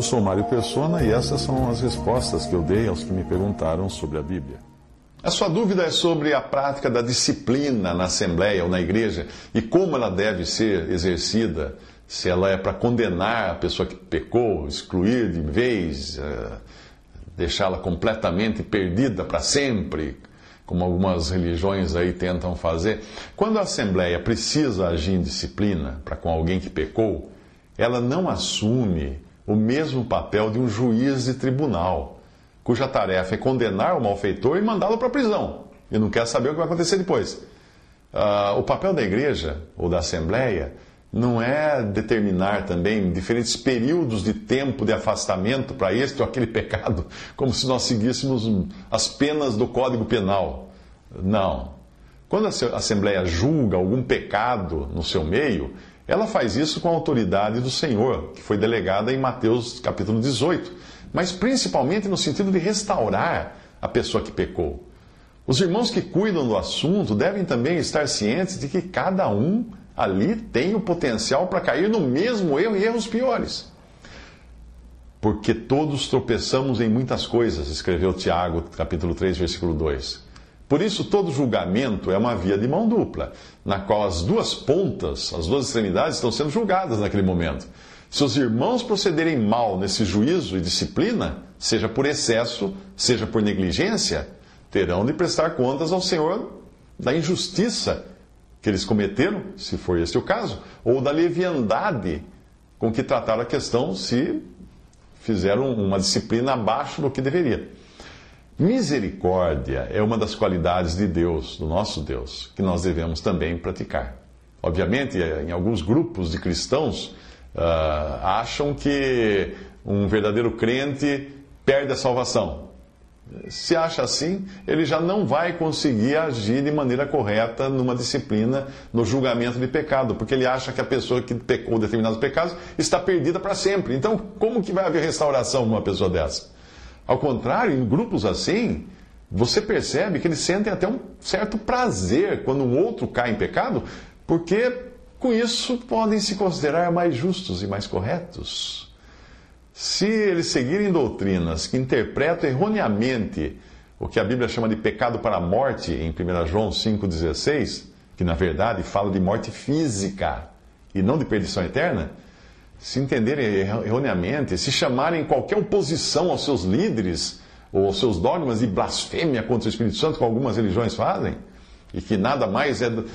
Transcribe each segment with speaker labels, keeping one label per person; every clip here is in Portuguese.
Speaker 1: Eu sou Mário Persona e essas são as respostas que eu dei aos que me perguntaram sobre a Bíblia. A sua dúvida é sobre a prática da disciplina na Assembleia ou na igreja e como ela deve ser exercida, se ela é para condenar a pessoa que pecou, excluir de vez, uh, deixá-la completamente perdida para sempre, como algumas religiões aí tentam fazer. Quando a Assembleia precisa agir em disciplina para com alguém que pecou, ela não assume o mesmo papel de um juiz de tribunal cuja tarefa é condenar o malfeitor e mandá-lo para a prisão. E não quer saber o que vai acontecer depois. Uh, o papel da igreja ou da assembleia não é determinar também diferentes períodos de tempo de afastamento para este ou aquele pecado, como se nós seguíssemos as penas do Código Penal. Não. Quando a Assembleia julga algum pecado no seu meio, ela faz isso com a autoridade do Senhor, que foi delegada em Mateus capítulo 18 mas principalmente no sentido de restaurar a pessoa que pecou. Os irmãos que cuidam do assunto devem também estar cientes de que cada um ali tem o potencial para cair no mesmo erro e erros piores. Porque todos tropeçamos em muitas coisas, escreveu Tiago, capítulo 3, versículo 2. Por isso, todo julgamento é uma via de mão dupla, na qual as duas pontas, as duas extremidades, estão sendo julgadas naquele momento. Se os irmãos procederem mal nesse juízo e disciplina, seja por excesso, seja por negligência, terão de prestar contas ao Senhor da injustiça que eles cometeram, se for este o caso, ou da leviandade com que trataram a questão se fizeram uma disciplina abaixo do que deveria. Misericórdia é uma das qualidades de Deus, do nosso Deus, que nós devemos também praticar. Obviamente, em alguns grupos de cristãos, uh, acham que um verdadeiro crente perde a salvação. Se acha assim, ele já não vai conseguir agir de maneira correta numa disciplina, no julgamento de pecado, porque ele acha que a pessoa que pecou determinados pecados está perdida para sempre. Então, como que vai haver restauração numa pessoa dessa? Ao contrário, em grupos assim, você percebe que eles sentem até um certo prazer quando um outro cai em pecado, porque com isso, podem se considerar mais justos e mais corretos. Se eles seguirem doutrinas que interpretam erroneamente o que a Bíblia chama de pecado para a morte, em 1 João 5,16, que na verdade fala de morte física e não de perdição eterna, se entenderem erroneamente, se chamarem qualquer oposição aos seus líderes ou aos seus dogmas de blasfêmia contra o Espírito Santo, como algumas religiões fazem, e que nada mais é. Uh,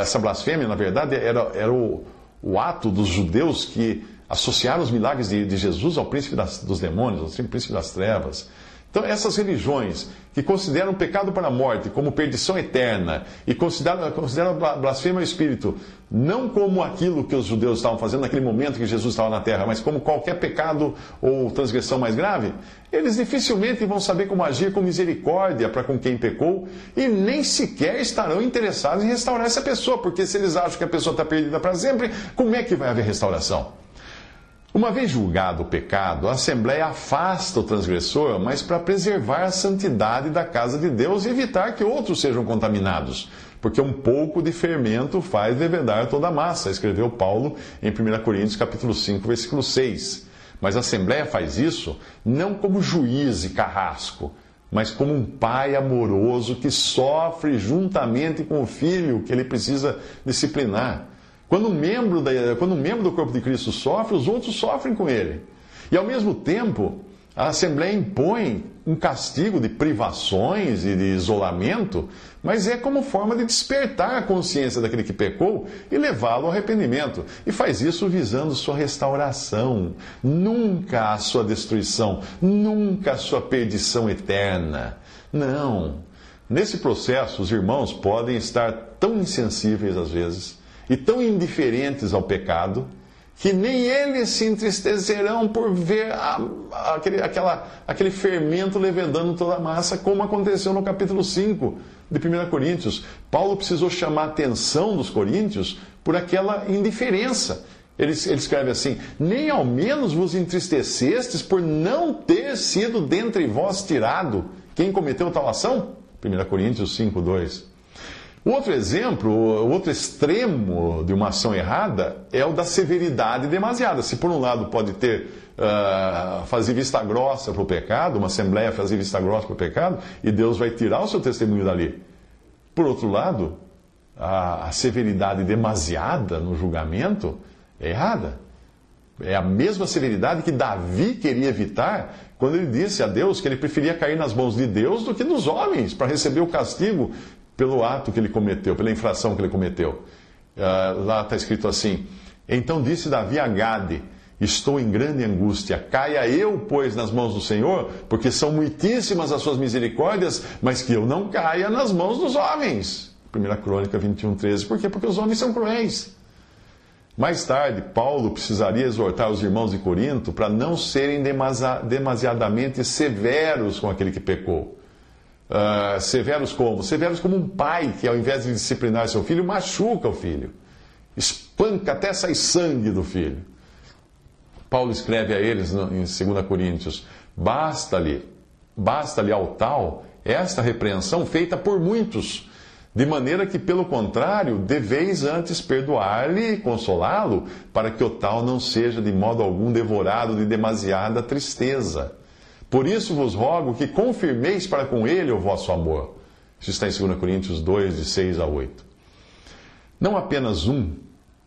Speaker 1: essa blasfêmia, na verdade, era, era o, o ato dos judeus que associaram os milagres de, de Jesus ao príncipe das, dos demônios, ao príncipe das trevas. Então, essas religiões que consideram o pecado para a morte como perdição eterna e consideram, consideram blasfêmia ao Espírito não como aquilo que os judeus estavam fazendo naquele momento que Jesus estava na terra, mas como qualquer pecado ou transgressão mais grave, eles dificilmente vão saber como agir com misericórdia para com quem pecou e nem sequer estarão interessados em restaurar essa pessoa, porque se eles acham que a pessoa está perdida para sempre, como é que vai haver restauração? Uma vez julgado o pecado, a Assembleia afasta o transgressor, mas para preservar a santidade da casa de Deus e evitar que outros sejam contaminados. Porque um pouco de fermento faz levedar toda a massa, escreveu Paulo em 1 Coríntios capítulo 5, versículo 6. Mas a Assembleia faz isso não como juiz e carrasco, mas como um pai amoroso que sofre juntamente com o filho que ele precisa disciplinar. Quando um, membro da, quando um membro do corpo de Cristo sofre, os outros sofrem com ele. E ao mesmo tempo, a Assembleia impõe um castigo de privações e de isolamento, mas é como forma de despertar a consciência daquele que pecou e levá-lo ao arrependimento. E faz isso visando sua restauração, nunca a sua destruição, nunca a sua perdição eterna. Não. Nesse processo, os irmãos podem estar tão insensíveis às vezes e tão indiferentes ao pecado que nem eles se entristecerão por ver a, a, aquele, aquela, aquele fermento levedando toda a massa, como aconteceu no capítulo 5 de 1 Coríntios. Paulo precisou chamar a atenção dos coríntios por aquela indiferença. Ele, ele escreve assim: Nem ao menos vos entristecestes por não ter sido dentre vós tirado quem cometeu tal ação? 1 Coríntios 5, 2. Outro exemplo, outro extremo de uma ação errada é o da severidade demasiada. Se por um lado pode ter uh, fazer vista grossa para o pecado, uma assembleia fazer vista grossa para o pecado, e Deus vai tirar o seu testemunho dali. Por outro lado, a, a severidade demasiada no julgamento é errada. É a mesma severidade que Davi queria evitar quando ele disse a Deus que ele preferia cair nas mãos de Deus do que dos homens para receber o castigo pelo ato que ele cometeu, pela infração que ele cometeu. Uh, lá está escrito assim: Então disse Davi a Gade: Estou em grande angústia. Caia eu, pois, nas mãos do Senhor, porque são muitíssimas as suas misericórdias, mas que eu não caia nas mãos dos homens. 1 Crônica 21, 13. Por quê? Porque os homens são cruéis. Mais tarde, Paulo precisaria exortar os irmãos de Corinto para não serem demasiadamente severos com aquele que pecou. Uh, severos como? Severos como um pai que, ao invés de disciplinar seu filho, machuca o filho. Espanca até sair sangue do filho. Paulo escreve a eles em 2 Coríntios: basta-lhe, basta-lhe ao tal esta repreensão feita por muitos, de maneira que, pelo contrário, deveis antes perdoar-lhe e consolá-lo, para que o tal não seja de modo algum devorado de demasiada tristeza. Por isso vos rogo que confirmeis para com ele o vosso amor. Isso está em 2 Coríntios 2, de 6 a 8. Não apenas um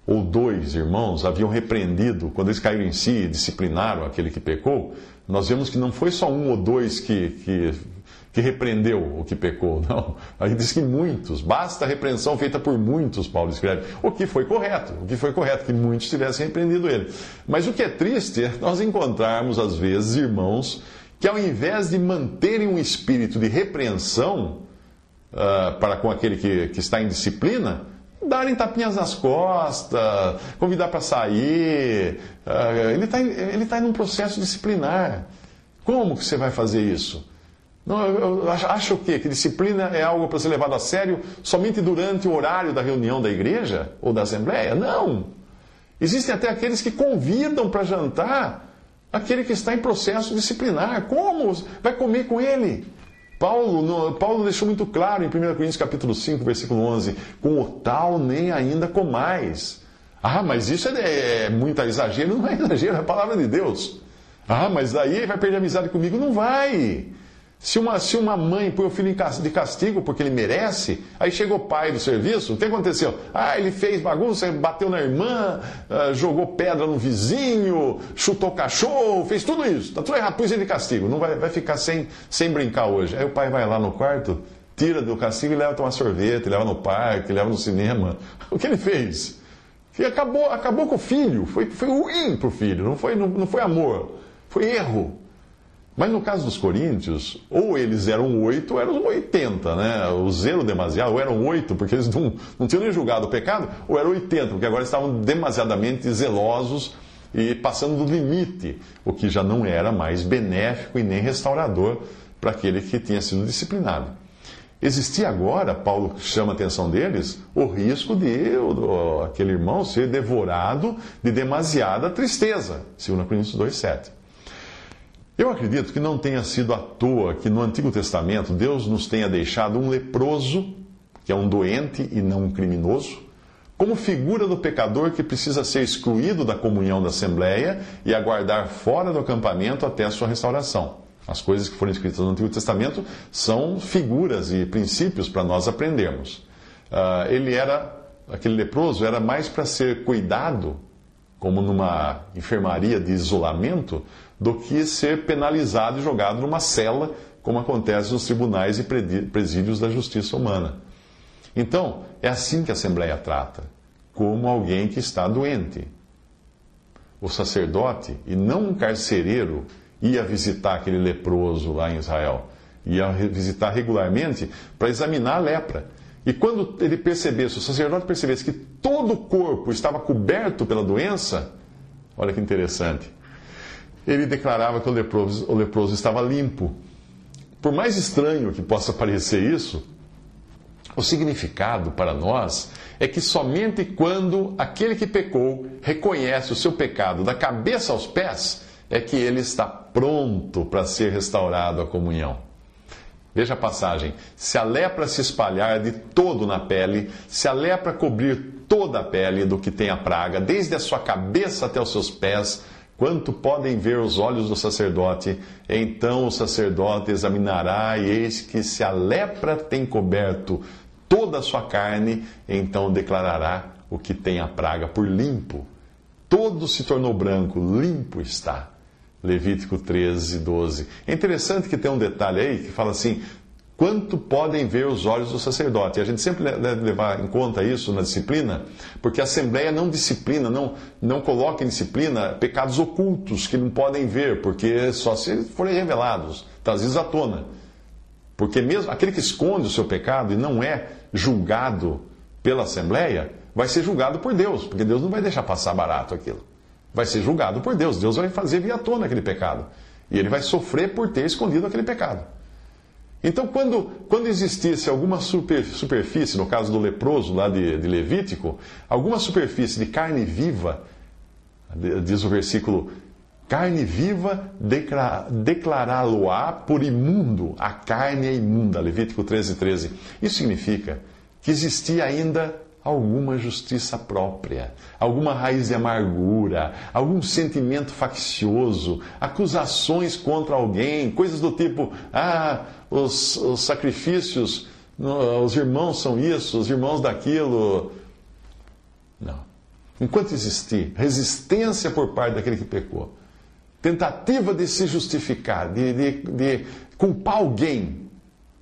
Speaker 1: ou dois irmãos haviam repreendido, quando eles caíram em si e disciplinaram aquele que pecou, nós vemos que não foi só um ou dois que, que, que repreendeu o que pecou, não. Aí diz que muitos, basta a repreensão feita por muitos, Paulo escreve. O que foi correto, o que foi correto, que muitos tivessem repreendido ele. Mas o que é triste é nós encontrarmos, às vezes, irmãos que ao invés de manterem um espírito de repreensão uh, para com aquele que, que está em disciplina, darem tapinhas nas costas, convidar para sair. Uh, ele está ele tá em um processo disciplinar. Como que você vai fazer isso? Não, eu acho o quê? Que disciplina é algo para ser levado a sério somente durante o horário da reunião da igreja ou da assembleia? Não. Existem até aqueles que convidam para jantar aquele que está em processo disciplinar. Como? Vai comer com ele. Paulo, no, Paulo deixou muito claro em 1 Coríntios capítulo 5, versículo 11, com o tal nem ainda comais. Ah, mas isso é, é muito exagero. Não é exagero, é a palavra de Deus. Ah, mas daí vai perder amizade comigo. Não vai. Se uma, se uma mãe põe o filho de castigo porque ele merece, aí chega o pai do serviço, o que aconteceu? Ah, ele fez bagunça, bateu na irmã, uh, jogou pedra no vizinho, chutou cachorro, fez tudo isso. Tá tudo errado, pôs ele de castigo, não vai, vai ficar sem, sem brincar hoje. Aí o pai vai lá no quarto, tira do castigo e leva tomar sorvete, leva no parque, leva no cinema. O que ele fez? E acabou, acabou com o filho, foi, foi ruim para o filho, não foi, não, não foi amor, foi erro. Mas no caso dos coríntios, ou eles eram oito ou eram oitenta, né? O zelo demasiado, ou eram oito, porque eles não, não tinham nem julgado o pecado, ou eram oitenta, porque agora estavam demasiadamente zelosos e passando do limite, o que já não era mais benéfico e nem restaurador para aquele que tinha sido disciplinado. Existia agora, Paulo chama a atenção deles, o risco de o, aquele irmão ser devorado de demasiada tristeza, 2 Coríntios 2,7. Eu acredito que não tenha sido à toa que no Antigo Testamento Deus nos tenha deixado um leproso, que é um doente e não um criminoso, como figura do pecador que precisa ser excluído da comunhão da Assembleia e aguardar fora do acampamento até a sua restauração. As coisas que foram escritas no Antigo Testamento são figuras e princípios para nós aprendermos. Uh, ele era, aquele leproso, era mais para ser cuidado, como numa enfermaria de isolamento, do que ser penalizado e jogado numa cela, como acontece nos tribunais e presídios da justiça humana. Então, é assim que a Assembleia trata, como alguém que está doente. O sacerdote, e não um carcereiro, ia visitar aquele leproso lá em Israel. Ia visitar regularmente para examinar a lepra. E quando ele percebesse, o sacerdote percebesse que todo o corpo estava coberto pela doença, olha que interessante. Ele declarava que o leproso, o leproso estava limpo. Por mais estranho que possa parecer isso, o significado para nós é que somente quando aquele que pecou reconhece o seu pecado da cabeça aos pés, é que ele está pronto para ser restaurado à comunhão. Veja a passagem: se a lepra se espalhar de todo na pele, se a lepra cobrir toda a pele do que tem a praga, desde a sua cabeça até os seus pés, quanto podem ver os olhos do sacerdote, então o sacerdote examinará, e eis que se a lepra tem coberto toda a sua carne, então declarará o que tem a praga por limpo. Todo se tornou branco, limpo está. Levítico 13, 12. É interessante que tem um detalhe aí que fala assim: quanto podem ver os olhos do sacerdote. E a gente sempre deve levar em conta isso na disciplina, porque a Assembleia não disciplina, não, não coloca em disciplina pecados ocultos que não podem ver, porque só se forem revelados, trazidos à tona. Porque mesmo aquele que esconde o seu pecado e não é julgado pela Assembleia, vai ser julgado por Deus, porque Deus não vai deixar passar barato aquilo. Vai ser julgado por Deus. Deus vai fazer via tona aquele pecado. E ele vai sofrer por ter escondido aquele pecado. Então, quando, quando existisse alguma super, superfície, no caso do leproso lá de, de Levítico, alguma superfície de carne viva, diz o versículo, carne viva declará-lo-á por imundo, a carne é imunda, Levítico 13, 13. Isso significa que existia ainda alguma justiça própria, alguma raiz de amargura, algum sentimento faccioso, acusações contra alguém, coisas do tipo: ah, os, os sacrifícios, os irmãos são isso, os irmãos daquilo. Não. Enquanto existir resistência por parte daquele que pecou, tentativa de se justificar, de, de, de culpar alguém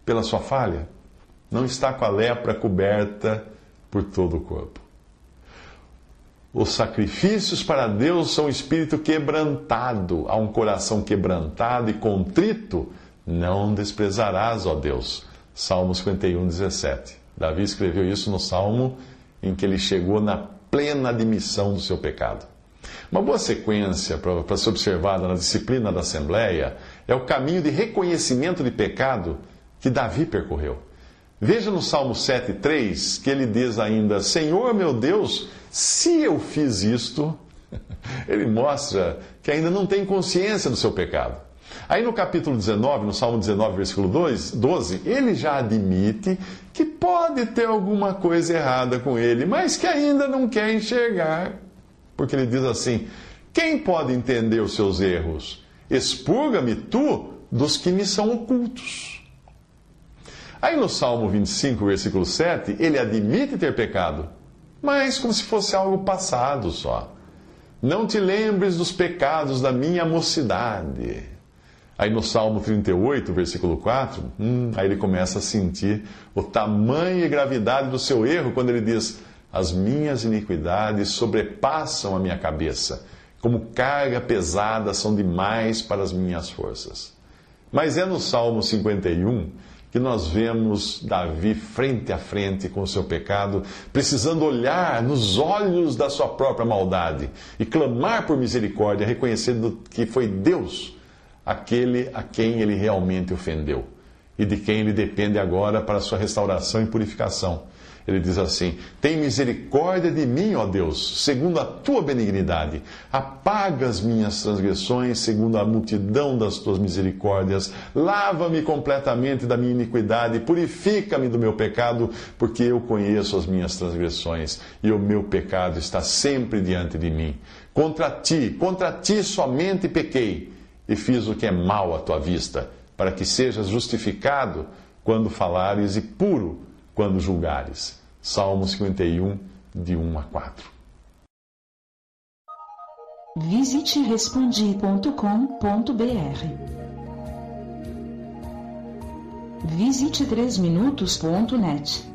Speaker 1: pela sua falha, não está com a lepra coberta por todo o corpo. Os sacrifícios para Deus são espírito quebrantado, a um coração quebrantado e contrito, não desprezarás, ó Deus. Salmo 51, 17. Davi escreveu isso no salmo em que ele chegou na plena admissão do seu pecado. Uma boa sequência para ser observada na disciplina da Assembleia é o caminho de reconhecimento de pecado que Davi percorreu. Veja no Salmo 7,3 que ele diz ainda: Senhor meu Deus, se eu fiz isto, ele mostra que ainda não tem consciência do seu pecado. Aí no capítulo 19, no Salmo 19, versículo 2, 12, ele já admite que pode ter alguma coisa errada com ele, mas que ainda não quer enxergar. Porque ele diz assim: Quem pode entender os seus erros? Expurga-me tu dos que me são ocultos. Aí no Salmo 25, versículo 7, ele admite ter pecado, mas como se fosse algo passado só. Não te lembres dos pecados da minha mocidade. Aí no Salmo 38, versículo 4, hum, aí ele começa a sentir o tamanho e gravidade do seu erro quando ele diz: As minhas iniquidades sobrepassam a minha cabeça, como carga pesada são demais para as minhas forças. Mas é no Salmo 51 que nós vemos Davi frente a frente com o seu pecado, precisando olhar nos olhos da sua própria maldade e clamar por misericórdia, reconhecendo que foi Deus aquele a quem ele realmente ofendeu e de quem ele depende agora para sua restauração e purificação. Ele diz assim: Tem misericórdia de mim, ó Deus, segundo a tua benignidade. Apaga as minhas transgressões, segundo a multidão das tuas misericórdias. Lava-me completamente da minha iniquidade, purifica-me do meu pecado, porque eu conheço as minhas transgressões e o meu pecado está sempre diante de mim. Contra ti, contra ti somente pequei e fiz o que é mal à tua vista, para que sejas justificado quando falares e puro quando julgares. Salmo 51, de 1 a 4.
Speaker 2: Visite respondi.com.br. Visite 3minutos.net.